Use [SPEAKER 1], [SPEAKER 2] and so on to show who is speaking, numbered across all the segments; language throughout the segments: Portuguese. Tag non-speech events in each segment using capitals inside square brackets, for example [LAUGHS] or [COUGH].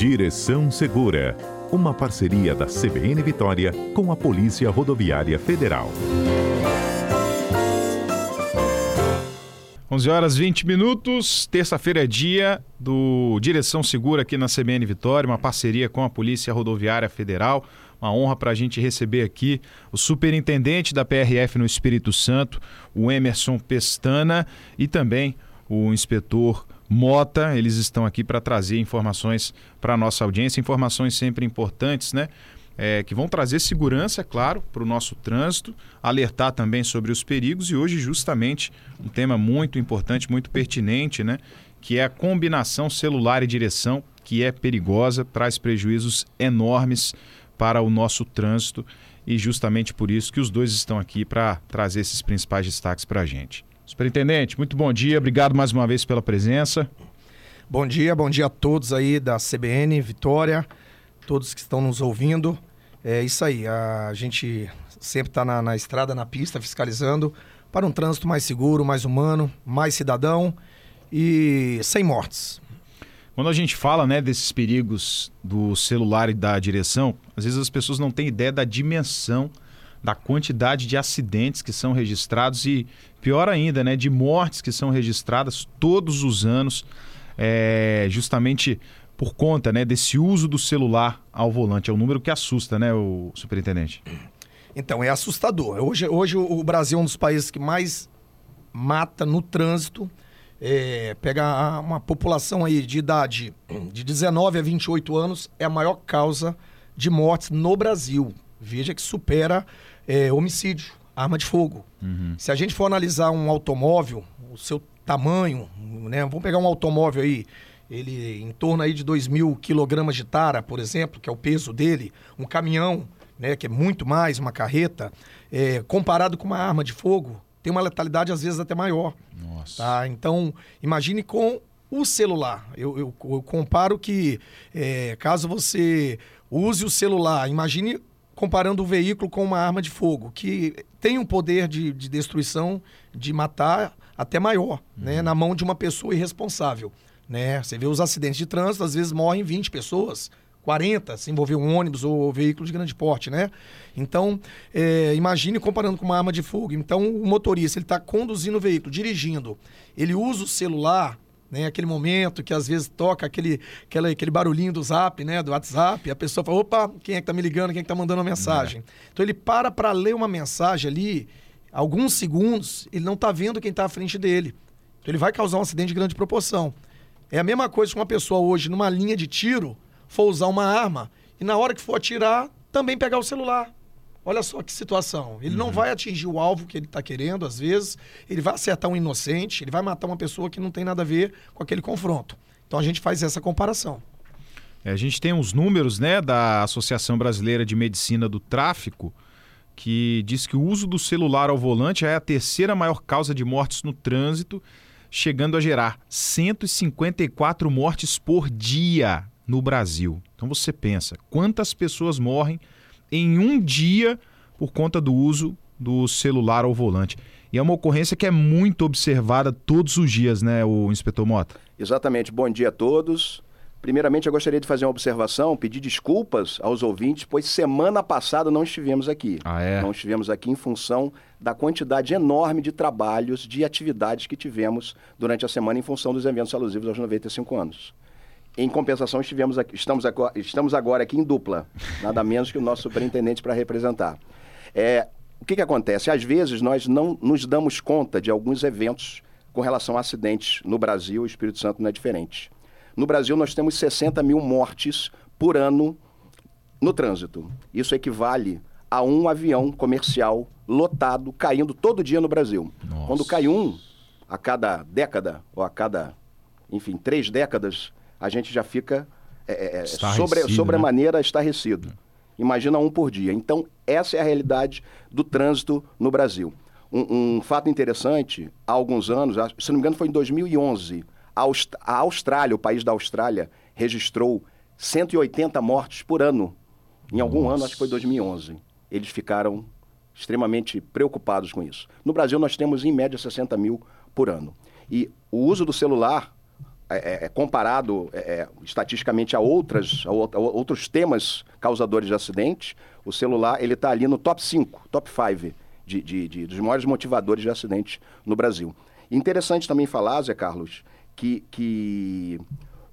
[SPEAKER 1] Direção Segura, uma parceria da CBN Vitória com a Polícia Rodoviária Federal.
[SPEAKER 2] 11 horas 20 minutos, terça-feira é dia do Direção Segura aqui na CBN Vitória, uma parceria com a Polícia Rodoviária Federal. Uma honra para a gente receber aqui o superintendente da PRF no Espírito Santo, o Emerson Pestana, e também o inspetor Mota. Eles estão aqui para trazer informações para a nossa audiência, informações sempre importantes, né? É, que vão trazer segurança, claro, para o nosso trânsito, alertar também sobre os perigos e hoje justamente um tema muito importante, muito pertinente, né? Que é a combinação celular e direção, que é perigosa, traz prejuízos enormes para o nosso trânsito e justamente por isso que os dois estão aqui para trazer esses principais destaques para a gente. Superintendente, muito bom dia, obrigado mais uma vez pela presença.
[SPEAKER 3] Bom dia, bom dia a todos aí da CBN, Vitória, todos que estão nos ouvindo. É isso aí, a gente sempre está na, na estrada, na pista, fiscalizando para um trânsito mais seguro, mais humano, mais cidadão e sem mortes.
[SPEAKER 2] Quando a gente fala né, desses perigos do celular e da direção, às vezes as pessoas não têm ideia da dimensão da quantidade de acidentes que são registrados e, pior ainda, né, de mortes que são registradas todos os anos, é, justamente por conta né, desse uso do celular ao volante. É um número que assusta, né, o superintendente?
[SPEAKER 3] Então, é assustador. Hoje, hoje o Brasil é um dos países que mais mata no trânsito. É, pega uma população aí de idade de 19 a 28 anos, é a maior causa de mortes no Brasil. Veja que supera é, homicídio, arma de fogo. Uhum. Se a gente for analisar um automóvel, o seu tamanho, né? Vamos pegar um automóvel aí, ele em torno aí de 2 mil quilogramas de tara, por exemplo, que é o peso dele, um caminhão, né? Que é muito mais, uma carreta, é, comparado com uma arma de fogo, tem uma letalidade às vezes até maior. Nossa. Tá? Então, imagine com o celular. Eu, eu, eu comparo que é, caso você use o celular, imagine comparando o veículo com uma arma de fogo, que tem um poder de, de destruição, de matar até maior, né, uhum. né, na mão de uma pessoa irresponsável. Né? Você vê os acidentes de trânsito, às vezes morrem 20 pessoas, 40, se envolver um ônibus ou veículo de grande porte, né? Então, é, imagine comparando com uma arma de fogo. Então, o motorista, ele está conduzindo o veículo, dirigindo, ele usa o celular né? Aquele momento que às vezes toca aquele, aquele, aquele barulhinho do zap, né? Do WhatsApp, a pessoa fala, opa, quem é que tá me ligando, quem é que tá mandando uma mensagem? É. Então ele para para ler uma mensagem ali, alguns segundos, ele não tá vendo quem tá à frente dele. Então ele vai causar um acidente de grande proporção. É a mesma coisa que uma pessoa hoje, numa linha de tiro, for usar uma arma e na hora que for atirar, também pegar o celular. Olha só que situação. Ele uhum. não vai atingir o alvo que ele está querendo, às vezes. Ele vai acertar um inocente, ele vai matar uma pessoa que não tem nada a ver com aquele confronto. Então a gente faz essa comparação.
[SPEAKER 2] É, a gente tem uns números né, da Associação Brasileira de Medicina do Tráfico que diz que o uso do celular ao volante é a terceira maior causa de mortes no trânsito, chegando a gerar 154 mortes por dia no Brasil. Então você pensa, quantas pessoas morrem em um dia por conta do uso do celular ao volante. E é uma ocorrência que é muito observada todos os dias, né, o inspetor Mota?
[SPEAKER 4] Exatamente. Bom dia a todos. Primeiramente, eu gostaria de fazer uma observação, pedir desculpas aos ouvintes, pois semana passada não estivemos aqui.
[SPEAKER 2] Ah, é?
[SPEAKER 4] Não estivemos aqui em função da quantidade enorme de trabalhos, de atividades que tivemos durante a semana em função dos eventos alusivos aos 95 anos. Em compensação, estivemos aqui, estamos, agora, estamos agora aqui em dupla, nada menos que o nosso superintendente para representar. É, o que, que acontece? Às vezes nós não nos damos conta de alguns eventos com relação a acidentes no Brasil, o Espírito Santo não é diferente. No Brasil, nós temos 60 mil mortes por ano no trânsito. Isso equivale a um avião comercial lotado caindo todo dia no Brasil. Nossa. Quando cai um a cada década, ou a cada, enfim, três décadas, a gente já fica é, é, é sobre, sobre né? a maneira estarrecido. Imagina um por dia. Então, essa é a realidade do trânsito no Brasil. Um, um, fato interessante, há alguns anos, se não me engano foi em 2011, a Austrália, o país da Austrália, registrou 180 mortes por ano. Em algum Nossa. ano, acho que foi 2011. Eles ficaram extremamente preocupados com isso. No Brasil, nós temos em média 60 mil por ano. E o uso do celular é, é, comparado é, é, estatisticamente a, outras, a, a, outros temas causadores de acidentes, o celular ele está ali no top 5, top 5 de, de, de, dos maiores motivadores de acidentes no Brasil. Interessante também falar, Zé Carlos, que, que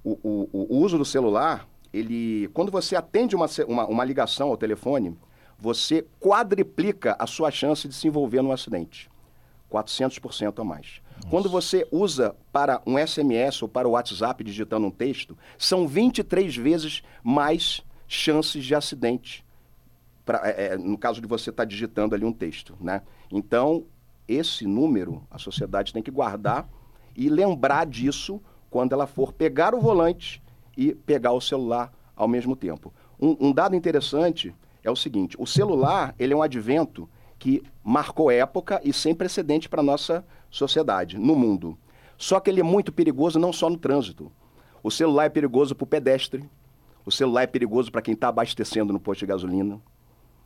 [SPEAKER 4] o, o, o uso do celular, ele, quando você atende uma, uma, uma ligação ao telefone, você quadriplica a sua chance de se envolver num acidente. 400% a mais. Nossa. Quando você usa para um SMS ou para o WhatsApp digitando um texto, são 23 vezes mais chances de acidente. Pra, é, é, no caso de você estar tá digitando ali um texto, né? Então, esse número a sociedade tem que guardar e lembrar disso quando ela for pegar o volante e pegar o celular ao mesmo tempo. Um, um dado interessante é o seguinte: o celular ele é um advento que marcou época e sem precedente para a nossa sociedade, no mundo. Só que ele é muito perigoso não só no trânsito. O celular é perigoso para o pedestre, o celular é perigoso para quem está abastecendo no posto de gasolina.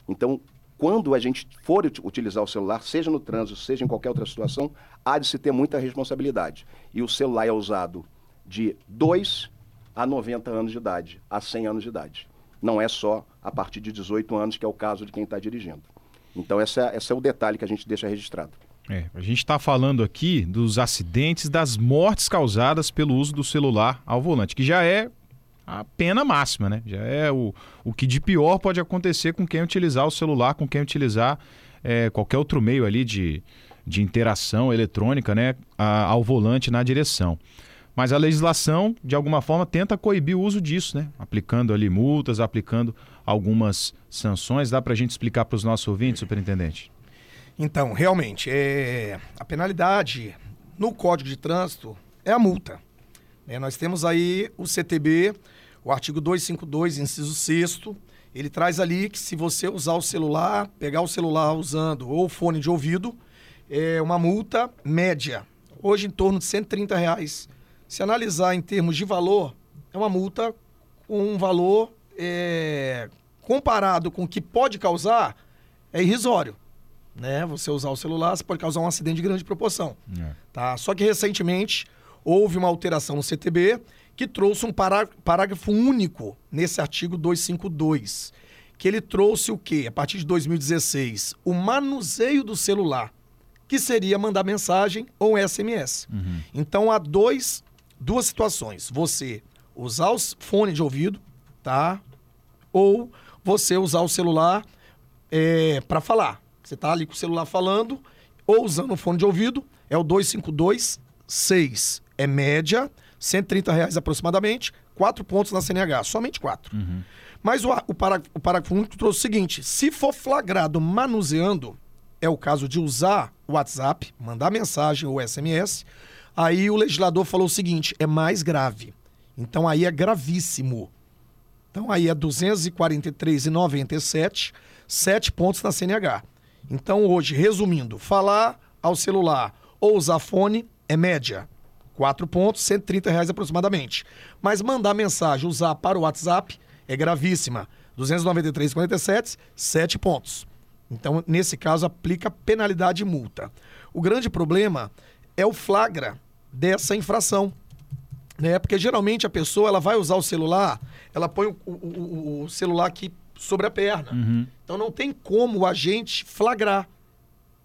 [SPEAKER 4] Então, quando a gente for utilizar o celular, seja no trânsito, seja em qualquer outra situação, há de se ter muita responsabilidade. E o celular é usado de 2 a 90 anos de idade, a 100 anos de idade. Não é só a partir de 18 anos, que é o caso de quem está dirigindo. Então, esse é, esse é o detalhe que a gente deixa registrado.
[SPEAKER 2] É, a gente está falando aqui dos acidentes, das mortes causadas pelo uso do celular ao volante, que já é a pena máxima, né? Já é o, o que de pior pode acontecer com quem utilizar o celular, com quem utilizar é, qualquer outro meio ali de, de interação eletrônica, né? A, ao volante na direção. Mas a legislação, de alguma forma, tenta coibir o uso disso, né? Aplicando ali multas, aplicando algumas sanções. Dá para a gente explicar para os nossos ouvintes, superintendente?
[SPEAKER 3] Então, realmente, é... a penalidade no Código de Trânsito é a multa. É, nós temos aí o CTB, o artigo 252, inciso 6 ele traz ali que se você usar o celular, pegar o celular usando ou fone de ouvido, é uma multa média, hoje em torno de 130 reais. Se analisar em termos de valor, é uma multa com um valor é, comparado com o que pode causar, é irrisório. Né? Você usar o celular, você pode causar um acidente de grande proporção. É. Tá? Só que recentemente houve uma alteração no CTB que trouxe um parágrafo único nesse artigo 252, que ele trouxe o quê? A partir de 2016, o manuseio do celular, que seria mandar mensagem ou SMS. Uhum. Então há dois, duas situações: você usar o fone de ouvido, tá? Ou você usar o celular é, para falar. Você está ali com o celular falando ou usando o fone de ouvido, é o 252 6 é média, 130 reais aproximadamente, quatro pontos na CNH, somente quatro. Uhum. Mas o, o, parágrafo, o parágrafo único trouxe o seguinte: se for flagrado manuseando, é o caso de usar o WhatsApp, mandar mensagem ou SMS, aí o legislador falou o seguinte: é mais grave. Então aí é gravíssimo. Então aí é 243,97, sete pontos na CNH. Então hoje, resumindo, falar ao celular ou usar fone é média. 4 pontos, 130 reais aproximadamente. Mas mandar mensagem, usar para o WhatsApp é gravíssima. 293,47, 7 pontos. Então, nesse caso, aplica penalidade e multa. O grande problema é o flagra dessa infração. Né? Porque geralmente a pessoa ela vai usar o celular, ela põe o, o, o celular aqui sobre a perna. Uhum. Então não tem como o agente flagrar.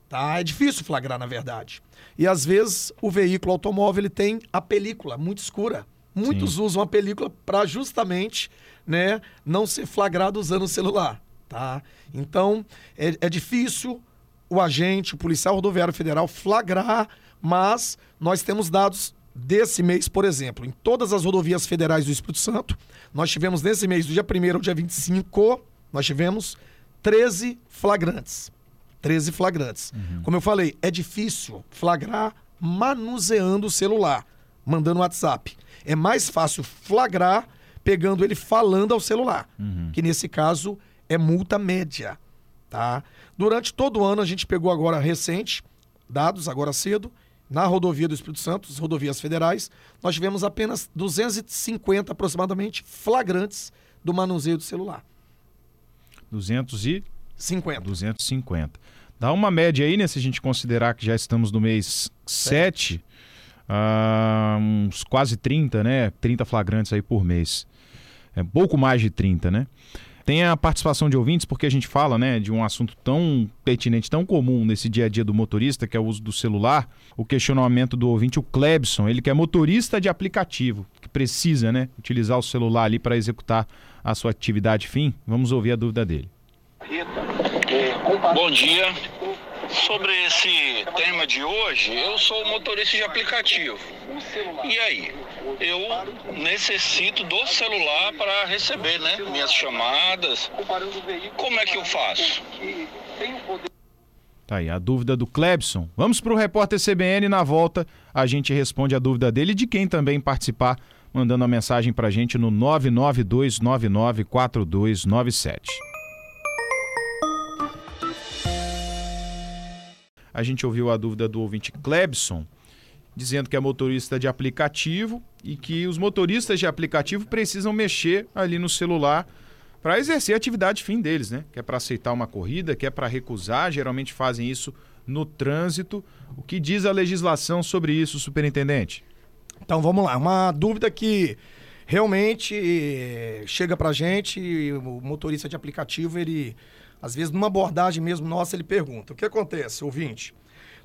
[SPEAKER 3] Tá? É difícil flagrar, na verdade. E às vezes o veículo automóvel ele tem a película muito escura. Muitos Sim. usam a película para justamente né, não ser flagrado usando o celular. Tá? Então é, é difícil o agente, o policial rodoviário federal flagrar, mas nós temos dados desse mês, por exemplo, em todas as rodovias federais do Espírito Santo, nós tivemos nesse mês, do dia 1 ao dia 25, nós tivemos 13 flagrantes. 13 flagrantes. Uhum. Como eu falei, é difícil flagrar manuseando o celular, mandando WhatsApp. É mais fácil flagrar pegando ele falando ao celular, uhum. que nesse caso é multa média, tá? Durante todo o ano a gente pegou agora recente, dados agora cedo, na rodovia do Espírito Santo, as rodovias federais, nós tivemos apenas 250 aproximadamente flagrantes do manuseio do celular.
[SPEAKER 2] 250.
[SPEAKER 3] 50.
[SPEAKER 2] 250. Dá uma média aí, né? Se a gente considerar que já estamos no mês 7, uh, uns quase 30, né? 30 flagrantes aí por mês. É pouco mais de 30, né? Tem a participação de ouvintes, porque a gente fala né, de um assunto tão pertinente, tão comum nesse dia a dia do motorista, que é o uso do celular. O questionamento do ouvinte, o Klebson, ele que é motorista de aplicativo, que precisa né, utilizar o celular ali para executar a sua atividade fim. Vamos ouvir a dúvida dele.
[SPEAKER 5] Bom dia. Sobre esse tema de hoje, eu sou motorista de aplicativo. E aí? Eu necessito do celular para receber né, minhas chamadas. Como é que eu faço?
[SPEAKER 2] Tá aí a dúvida do Klebson. Vamos para o repórter CBN na volta. A gente responde a dúvida dele e de quem também participar, mandando a mensagem para a gente no 992994297. A gente ouviu a dúvida do ouvinte Klebson, dizendo que é motorista de aplicativo e que os motoristas de aplicativo precisam mexer ali no celular para exercer a atividade fim deles, né? Que é para aceitar uma corrida, que é para recusar, geralmente fazem isso no trânsito. O que diz a legislação sobre isso, superintendente?
[SPEAKER 3] Então vamos lá, uma dúvida que realmente eh, chega para gente, o motorista de aplicativo, ele às vezes, numa abordagem mesmo nossa, ele pergunta: o que acontece, ouvinte?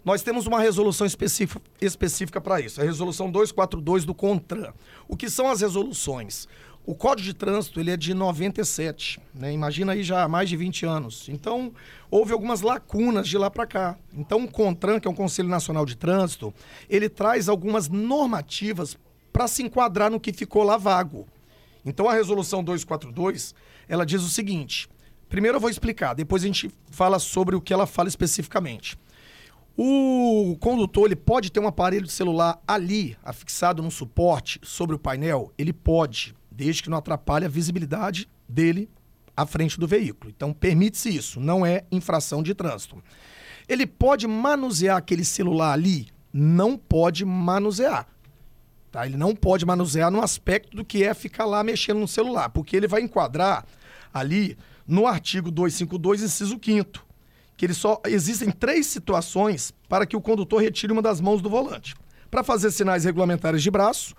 [SPEAKER 3] Nós temos uma resolução específica, para isso, a resolução 242 do CONTRAN. O que são as resoluções? O Código de Trânsito ele é de 97, né? imagina aí já há mais de 20 anos. Então, houve algumas lacunas de lá para cá. Então, o CONTRAN, que é o Conselho Nacional de Trânsito, ele traz algumas normativas para se enquadrar no que ficou lá vago. Então, a resolução 242, ela diz o seguinte: Primeiro eu vou explicar, depois a gente fala sobre o que ela fala especificamente. O condutor ele pode ter um aparelho de celular ali, afixado num suporte sobre o painel? Ele pode, desde que não atrapalhe a visibilidade dele à frente do veículo. Então permite-se isso, não é infração de trânsito. Ele pode manusear aquele celular ali? Não pode manusear. Tá? Ele não pode manusear no aspecto do que é ficar lá mexendo no celular, porque ele vai enquadrar ali no artigo 252, inciso 5 que ele só existem três situações para que o condutor retire uma das mãos do volante. Para fazer sinais regulamentares de braço,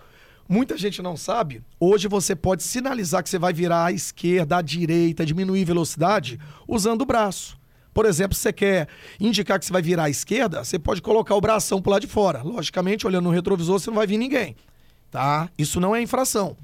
[SPEAKER 3] muita gente não sabe, hoje você pode sinalizar que você vai virar à esquerda, à direita, diminuir velocidade usando o braço. Por exemplo, se você quer indicar que você vai virar à esquerda, você pode colocar o bração para lado de fora. Logicamente, olhando no retrovisor, você não vai vir ninguém. Tá? Isso não é infração.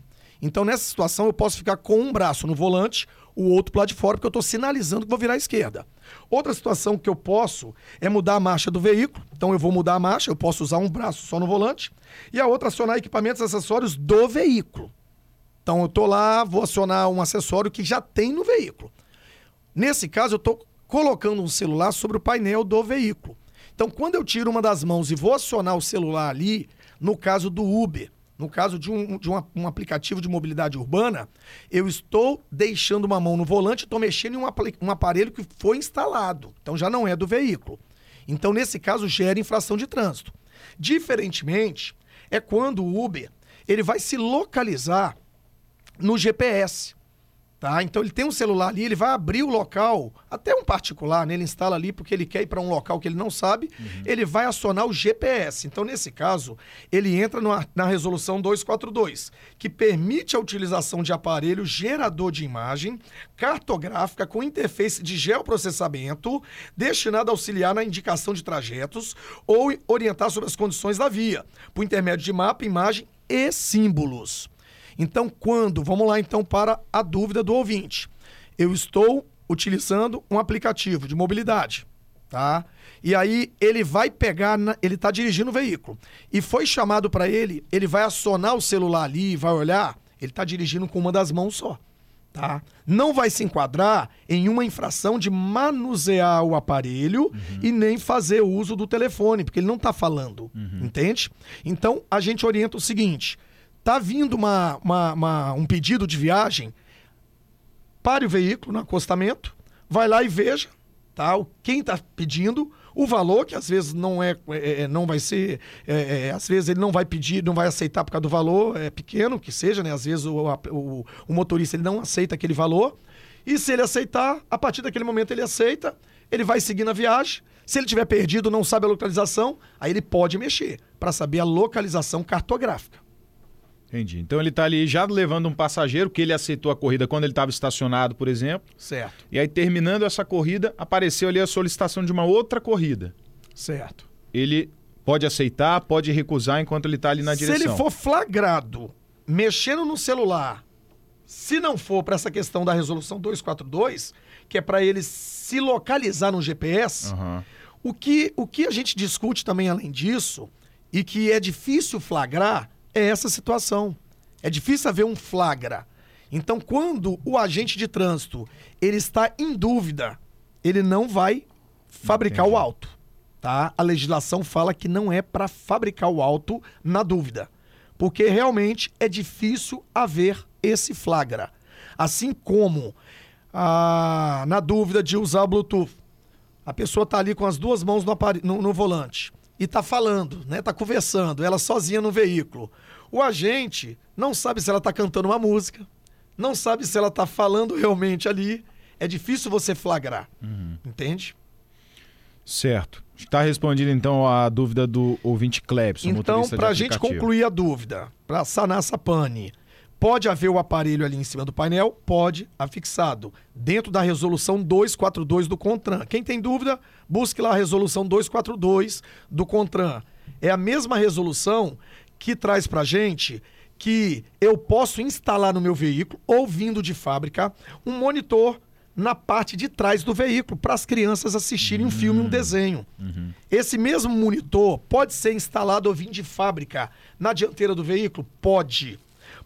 [SPEAKER 3] Então, nessa situação, eu posso ficar com um braço no volante o outro para lado de fora, porque eu estou sinalizando que vou virar à esquerda. Outra situação que eu posso é mudar a marcha do veículo. Então eu vou mudar a marcha, eu posso usar um braço só no volante. E a outra acionar equipamentos acessórios do veículo. Então eu estou lá, vou acionar um acessório que já tem no veículo. Nesse caso, eu estou colocando um celular sobre o painel do veículo. Então, quando eu tiro uma das mãos e vou acionar o celular ali, no caso do Uber, no caso de, um, de uma, um aplicativo de mobilidade urbana, eu estou deixando uma mão no volante, estou mexendo em um, um aparelho que foi instalado. Então já não é do veículo. Então, nesse caso, gera infração de trânsito. Diferentemente, é quando o Uber ele vai se localizar no GPS. Tá? Então ele tem um celular ali, ele vai abrir o local, até um particular, né? ele instala ali porque ele quer ir para um local que ele não sabe, uhum. ele vai acionar o GPS. Então, nesse caso, ele entra no, na resolução 242, que permite a utilização de aparelho gerador de imagem cartográfica com interface de geoprocessamento destinado a auxiliar na indicação de trajetos ou orientar sobre as condições da via, por intermédio de mapa, imagem e símbolos. Então, quando, vamos lá então para a dúvida do ouvinte. Eu estou utilizando um aplicativo de mobilidade, tá? E aí ele vai pegar, na, ele está dirigindo o veículo e foi chamado para ele, ele vai acionar o celular ali, vai olhar, ele está dirigindo com uma das mãos só, tá? Não vai se enquadrar em uma infração de manusear o aparelho uhum. e nem fazer uso do telefone, porque ele não está falando, uhum. entende? Então a gente orienta o seguinte: Tá vindo uma, uma, uma, um pedido de viagem, pare o veículo no acostamento, vai lá e veja tá? quem está pedindo, o valor, que às vezes não é, é, é não vai ser, é, é, às vezes ele não vai pedir, não vai aceitar por causa do valor, é pequeno que seja, né? Às vezes o, o, o motorista ele não aceita aquele valor. E se ele aceitar, a partir daquele momento ele aceita, ele vai seguir na viagem. Se ele tiver perdido, não sabe a localização, aí ele pode mexer para saber a localização cartográfica.
[SPEAKER 2] Entendi. Então ele está ali já levando um passageiro que ele aceitou a corrida quando ele estava estacionado, por exemplo.
[SPEAKER 3] Certo.
[SPEAKER 2] E aí, terminando essa corrida, apareceu ali a solicitação de uma outra corrida.
[SPEAKER 3] Certo.
[SPEAKER 2] Ele pode aceitar, pode recusar enquanto ele está ali na
[SPEAKER 3] Se
[SPEAKER 2] direção.
[SPEAKER 3] ele for flagrado mexendo no celular, se não for para essa questão da resolução 242, que é para ele se localizar no GPS,
[SPEAKER 2] Aham.
[SPEAKER 3] o, que, o que a gente discute também além disso, e que é difícil flagrar, é essa situação. É difícil haver um flagra. Então, quando o agente de trânsito ele está em dúvida, ele não vai fabricar
[SPEAKER 2] Entendi.
[SPEAKER 3] o auto. Tá? A legislação fala que não é para fabricar o auto na dúvida. Porque realmente é difícil haver esse flagra. Assim como ah, na dúvida de usar o Bluetooth. A pessoa tá ali com as duas mãos no, no- no volante e tá falando, né? Tá conversando, ela sozinha no veículo. O agente não sabe se ela tá cantando uma música, não sabe se ela tá falando realmente ali. É difícil você flagrar, entende?
[SPEAKER 2] Certo. Está respondida então a dúvida do ouvinte Clebson,
[SPEAKER 3] Então, para a gente concluir a dúvida, para sanar essa pane, pode haver o aparelho ali em cima do painel? Pode, afixado, dentro da resolução 242 do CONTRAN. Quem tem dúvida, busque lá a resolução 242 do CONTRAN. É a mesma resolução que traz para gente que eu posso instalar no meu veículo, ou vindo de fábrica, um monitor na parte de trás do veículo para as crianças assistirem um filme, um desenho. Esse mesmo monitor pode ser instalado ou vir de fábrica na dianteira do veículo? Pode.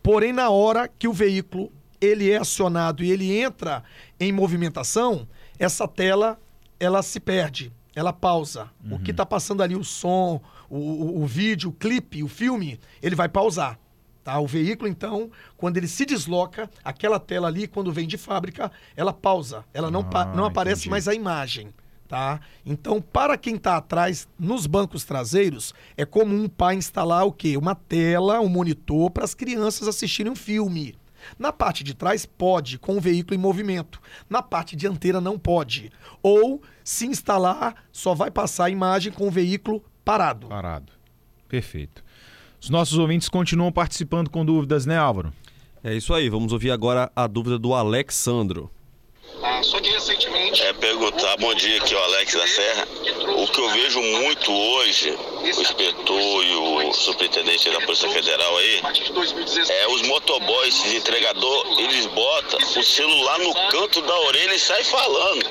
[SPEAKER 3] Porém, na hora que o veículo ele é acionado e ele entra em movimentação, essa tela ela se perde, ela pausa. O que está passando ali, o som, o, o- o vídeo, o clipe, o filme, ele vai pausar. Tá? O veículo, então, quando ele se desloca, aquela tela ali, quando vem de fábrica, ela pausa. Ela não,
[SPEAKER 2] Ah,
[SPEAKER 3] não aparece
[SPEAKER 2] entendi.
[SPEAKER 3] mais a imagem. Tá? Então, para quem está atrás, nos bancos traseiros, é comum pai instalar o quê? Uma tela, um monitor para as crianças assistirem um filme. Na parte de trás, pode, com o veículo em movimento. Na parte dianteira, não pode. Ou, se instalar, só vai passar a imagem com o veículo parado.
[SPEAKER 2] Parado. Perfeito. Os nossos ouvintes continuam participando com dúvidas, né, Álvaro?
[SPEAKER 6] É isso aí, vamos ouvir agora a dúvida do Alexandro.
[SPEAKER 5] Só que recentemente.
[SPEAKER 7] É perguntar, bom dia, aqui é o Alex da Serra. O que eu vejo muito hoje, o inspetor e o superintendente da Polícia Federal aí, é os motoboys, esses entregador, eles botam o celular no canto da orelha e saem falando.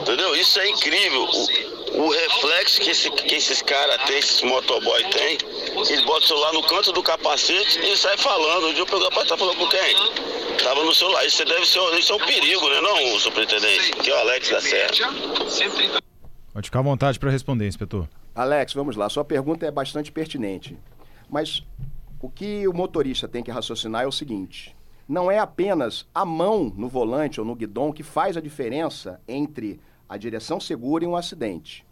[SPEAKER 7] Entendeu? Isso é incrível. O, o reflexo que, esse- que esses caras têm, esses motoboy têm, eles botam o celular no canto do capacete e saem falando. Um dia eu pergunto, rapaz, tá falando com quem? Tava no celular. Isso deve ser, isso é um perigo, né, não, superintendente? Que é o Alex da Serra.
[SPEAKER 5] 130
[SPEAKER 2] Pode ficar à vontade para responder, inspetor.
[SPEAKER 4] Alex, vamos lá. Sua pergunta é bastante pertinente. Mas o que o motorista tem que raciocinar é o seguinte: não é apenas a mão no volante ou no guidão que faz a diferença entre a direção segura e um acidente.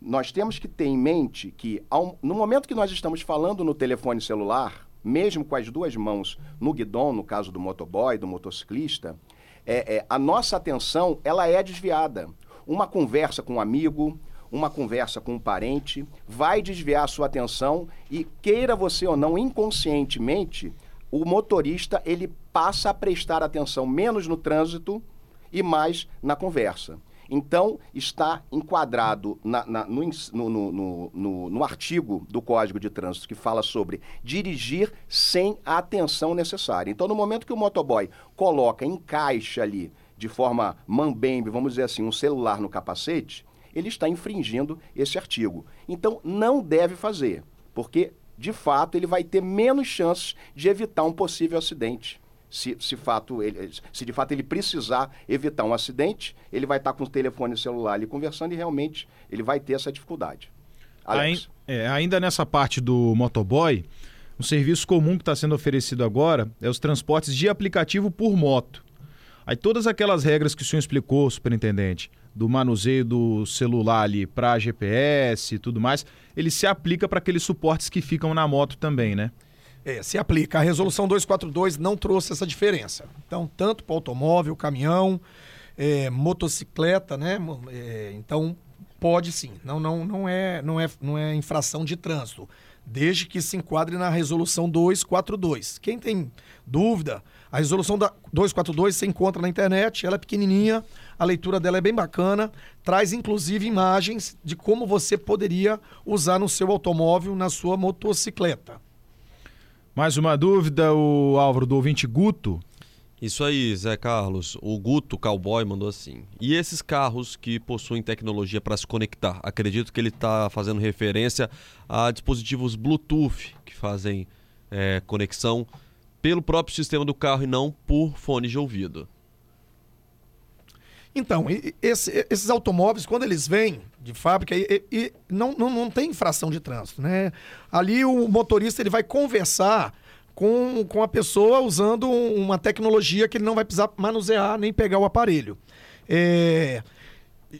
[SPEAKER 4] Nós temos que ter em mente que, no momento que nós estamos falando no telefone celular, mesmo com as duas mãos no guidão, no caso do motoboy, do motociclista, é, é, a nossa atenção ela é desviada. Uma conversa com um amigo, uma conversa com um parente, vai desviar a sua atenção e queira você ou não, inconscientemente, o motorista ele passa a prestar atenção menos no trânsito e mais na conversa. Então, está enquadrado na- na- no, no- no- no artigo do Código de Trânsito que fala sobre dirigir sem a atenção necessária. Então, no momento que o motoboy coloca, encaixa ali, de forma mambembe, vamos dizer assim, um celular no capacete, ele está infringindo esse artigo. Então, não deve fazer, porque, de fato, ele vai ter menos chances de evitar um possível acidente. Se, se, fato ele, se de fato ele precisar evitar um acidente, ele vai estar com o telefone celular ali conversando e realmente ele vai ter essa dificuldade. Alex.
[SPEAKER 2] É, ainda nessa parte do motoboy, um serviço comum que está sendo oferecido agora é os transportes de aplicativo por moto. Aí todas aquelas regras que o senhor explicou, superintendente, do manuseio do celular ali para GPS e tudo mais, ele se aplica para aqueles suportes que ficam na moto também, né?
[SPEAKER 3] É, se aplica. A resolução 242 não trouxe essa diferença. Então, tanto para automóvel, caminhão, é, motocicleta, né? É, então, Pode sim. Não, não, não, é, não, é, não é infração de trânsito. Desde que se enquadre na resolução 242. Quem tem dúvida, a resolução da 242 você encontra na internet, ela é pequenininha, a leitura dela é bem bacana, traz inclusive imagens de como você poderia usar no seu automóvel, na sua motocicleta.
[SPEAKER 2] Mais uma dúvida, o Álvaro do ouvinte Guto.
[SPEAKER 6] Isso aí, Zé Carlos. O Guto Cowboy mandou assim. E esses carros que possuem tecnologia para se conectar? Acredito que ele está fazendo referência a dispositivos Bluetooth que fazem é, conexão pelo próprio sistema do carro e não por fone de ouvido.
[SPEAKER 3] Então, esse, esses automóveis, quando eles vêm de fábrica, e, e, não, não, não tem infração de trânsito, né? Ali o motorista ele vai conversar com, com a pessoa usando uma tecnologia que ele não vai precisar manusear nem pegar o aparelho. É,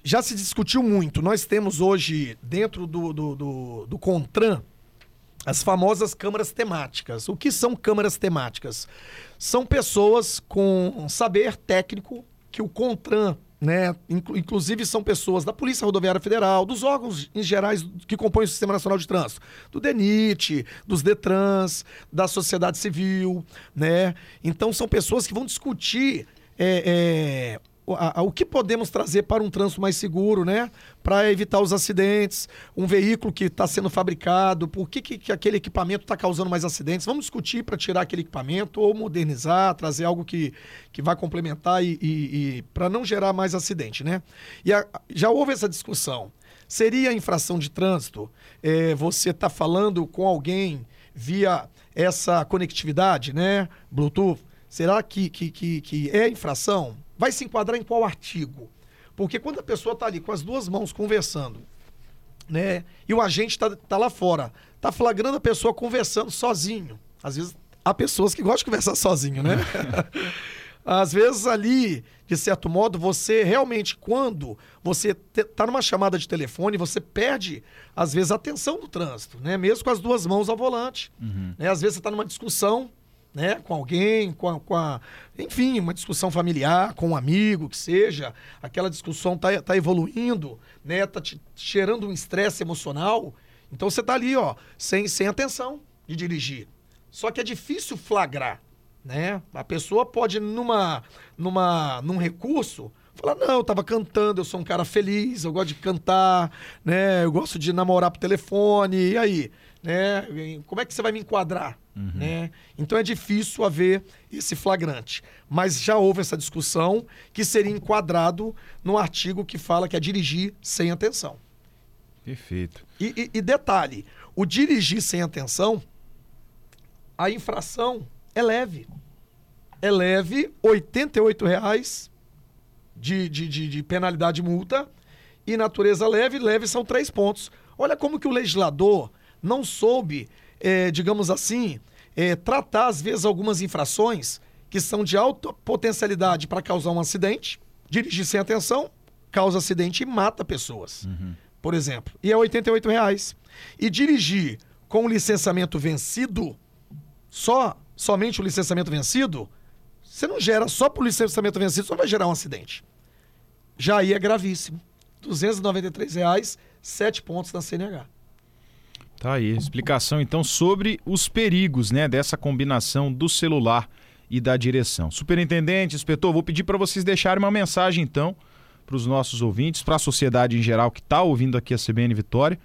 [SPEAKER 3] já se discutiu muito. Nós temos hoje, dentro do, do, do, do CONTRAN, as famosas câmaras temáticas. O que são câmaras temáticas? São pessoas com saber técnico que o CONTRAN né? Inclusive são pessoas da Polícia Rodoviária Federal, dos órgãos em gerais que compõem o Sistema Nacional de Trânsito, do DENIT, dos DETRANS, da sociedade civil, né? Então são pessoas que vão discutir é, é, a, a, o que podemos trazer para um trânsito mais seguro, né? Para evitar os acidentes, um veículo que está sendo fabricado, por que, que, que aquele equipamento está causando mais acidentes? Vamos discutir para tirar aquele equipamento ou modernizar, trazer algo que, que vai complementar e, e, e para não gerar mais acidente, né? E a, já houve essa discussão. Seria infração de trânsito é, você está falando com alguém via essa conectividade, né? Bluetooth? Será que, que, que, que é infração? Vai se enquadrar em qual artigo? Porque quando a pessoa está ali com as duas mãos conversando, né? E o agente está tá lá fora, está flagrando a pessoa conversando sozinho. Às vezes há pessoas que gostam de conversar sozinho, né? [LAUGHS] Às vezes ali, de certo modo, você realmente, quando você está numa chamada de telefone, você perde, às vezes, a atenção do trânsito, né? Mesmo com as duas mãos ao volante. Uhum. Né? Às vezes você está numa discussão, né, com alguém, com a, com a, enfim, uma discussão familiar, com um amigo, que seja, aquela discussão tá, tá evoluindo, né, tá te gerando um estresse emocional, então você tá ali, ó, sem, sem atenção de dirigir. Só que é difícil flagrar, né? A pessoa pode numa numa num recurso falar: "Não, eu tava cantando, eu sou um cara feliz, eu gosto de cantar, né? Eu gosto de namorar por telefone". E aí, né? Como é que você vai me enquadrar? Uhum. Né? Então é difícil haver esse flagrante. Mas já houve essa discussão que seria enquadrado no artigo que fala que é dirigir sem atenção.
[SPEAKER 2] Perfeito.
[SPEAKER 3] E, e, e detalhe: o dirigir sem atenção, a infração é leve. É leve, R$ reais de, de, de, de penalidade multa. E natureza leve, leve são três pontos. Olha como que o legislador não soube, é, digamos assim, é, tratar às vezes algumas infrações que são de alta potencialidade para causar um acidente, dirigir sem atenção, causa acidente e mata pessoas, uhum. por exemplo. E é R$ reais. E dirigir com o licenciamento vencido, só somente o licenciamento vencido, você não gera só por licenciamento vencido, não vai gerar um acidente. Já aí é gravíssimo. R$ reais, sete pontos na CNH.
[SPEAKER 2] Tá aí, explicação então sobre os perigos, né, dessa combinação do celular e da direção. Superintendente, inspetor, vou pedir para vocês deixarem uma mensagem então para os nossos ouvintes, para a sociedade em geral que está ouvindo aqui a CBN Vitória,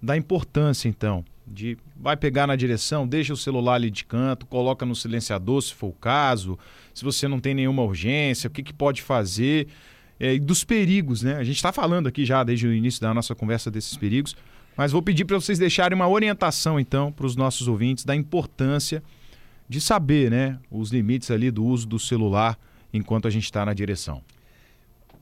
[SPEAKER 2] da importância então de vai pegar na direção, deixa o celular ali de canto, coloca no silenciador se for o caso, se você não tem nenhuma urgência, o que, que pode fazer, é, dos perigos, né? A gente está falando aqui já desde o início da nossa conversa desses perigos, mas vou pedir para vocês deixarem uma orientação, então, para os nossos ouvintes da importância de saber né, os limites ali do uso do celular enquanto a gente está na direção.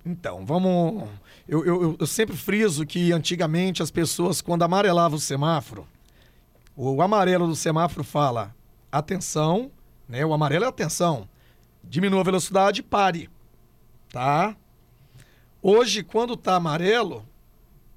[SPEAKER 3] Então, vamos. Eu, eu, eu, sempre friso que antigamente as pessoas, quando amarelavam o semáforo, o amarelo do semáforo fala atenção, né? O amarelo é atenção. Diminua a velocidade, pare. Tá? Hoje, quando tá amarelo,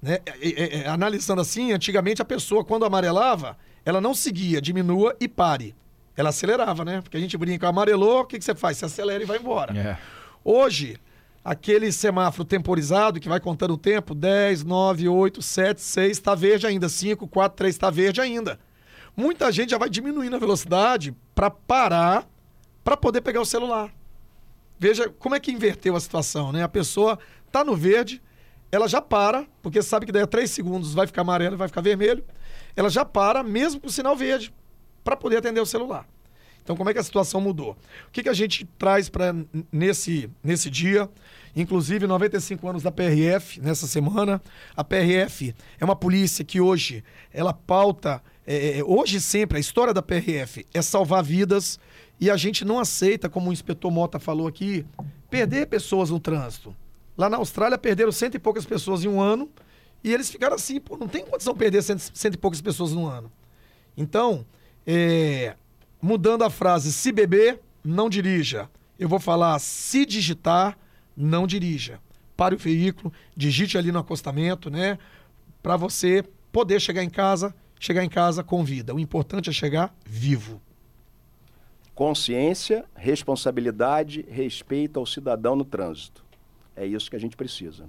[SPEAKER 3] né? É, é, analisando assim, antigamente a pessoa, quando amarelava, ela não seguia, diminua e pare. Ela acelerava, né? Porque a gente brinca, amarelou, o que, que você faz? Você acelera e vai embora. É. Hoje, aquele semáforo temporizado que vai contando o tempo, 10, 9, 8, 7, 6, está verde ainda, 5, 4, 3, está verde ainda. Muita gente já vai diminuindo a velocidade para parar, para poder pegar o celular. Veja como é que inverteu a situação, né? A pessoa tá no verde, ela já para, porque sabe que daí a 3 segundos vai ficar amarelo e vai ficar vermelho. Ela já para, mesmo com o sinal verde, para poder atender o celular. Então, como é que a situação mudou? O que, que a gente traz para nesse, nesse dia? Inclusive, 95 anos da PRF nessa semana. A PRF é uma polícia que hoje ela pauta, é, é hoje sempre, a história da PRF é salvar vidas e a gente não aceita, como o inspetor Mota falou aqui, perder pessoas no trânsito. Lá na Austrália perderam cento e poucas pessoas em um ano e eles ficaram assim, pô, não tem condição de perder cento, cento e poucas pessoas no ano. Então, é, mudando a frase se beber, não dirija. Eu vou falar se digitar, não dirija. Pare o veículo, digite ali no acostamento, né? Para você poder chegar em casa, chegar em casa com vida. O importante é chegar vivo.
[SPEAKER 4] Consciência, responsabilidade, respeito ao cidadão no trânsito. É isso que a gente precisa.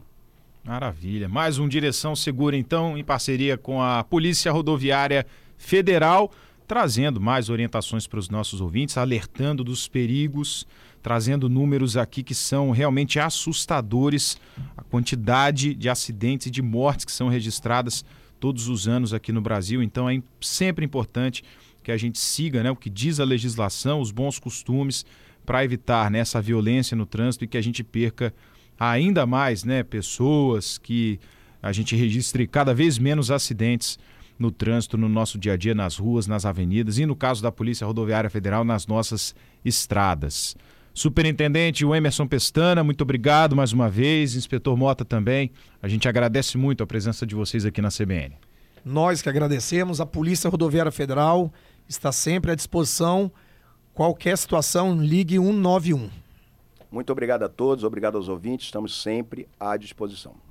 [SPEAKER 2] Maravilha. Mais um Direção Segura, então, em parceria com a Polícia Rodoviária Federal trazendo mais orientações para os nossos ouvintes, alertando dos perigos, trazendo números aqui que são realmente assustadores, a quantidade de acidentes e de mortes que são registradas todos os anos aqui no Brasil. Então é sempre importante que a gente siga né, o que diz a legislação, os bons costumes, para evitar né, essa violência no trânsito e que a gente perca ainda mais né, pessoas, que a gente registre cada vez menos acidentes no trânsito, no nosso dia a dia, nas ruas, nas avenidas e, no caso da Polícia Rodoviária Federal, nas nossas estradas. Superintendente Emerson Pestana, muito obrigado mais uma vez. Inspetor Mota também. A gente agradece muito a presença de vocês aqui na CBN.
[SPEAKER 3] Nós que agradecemos. A Polícia Rodoviária Federal está sempre à disposição. Qualquer situação, ligue 191.
[SPEAKER 4] Muito obrigado a todos, obrigado aos ouvintes. Estamos sempre à disposição.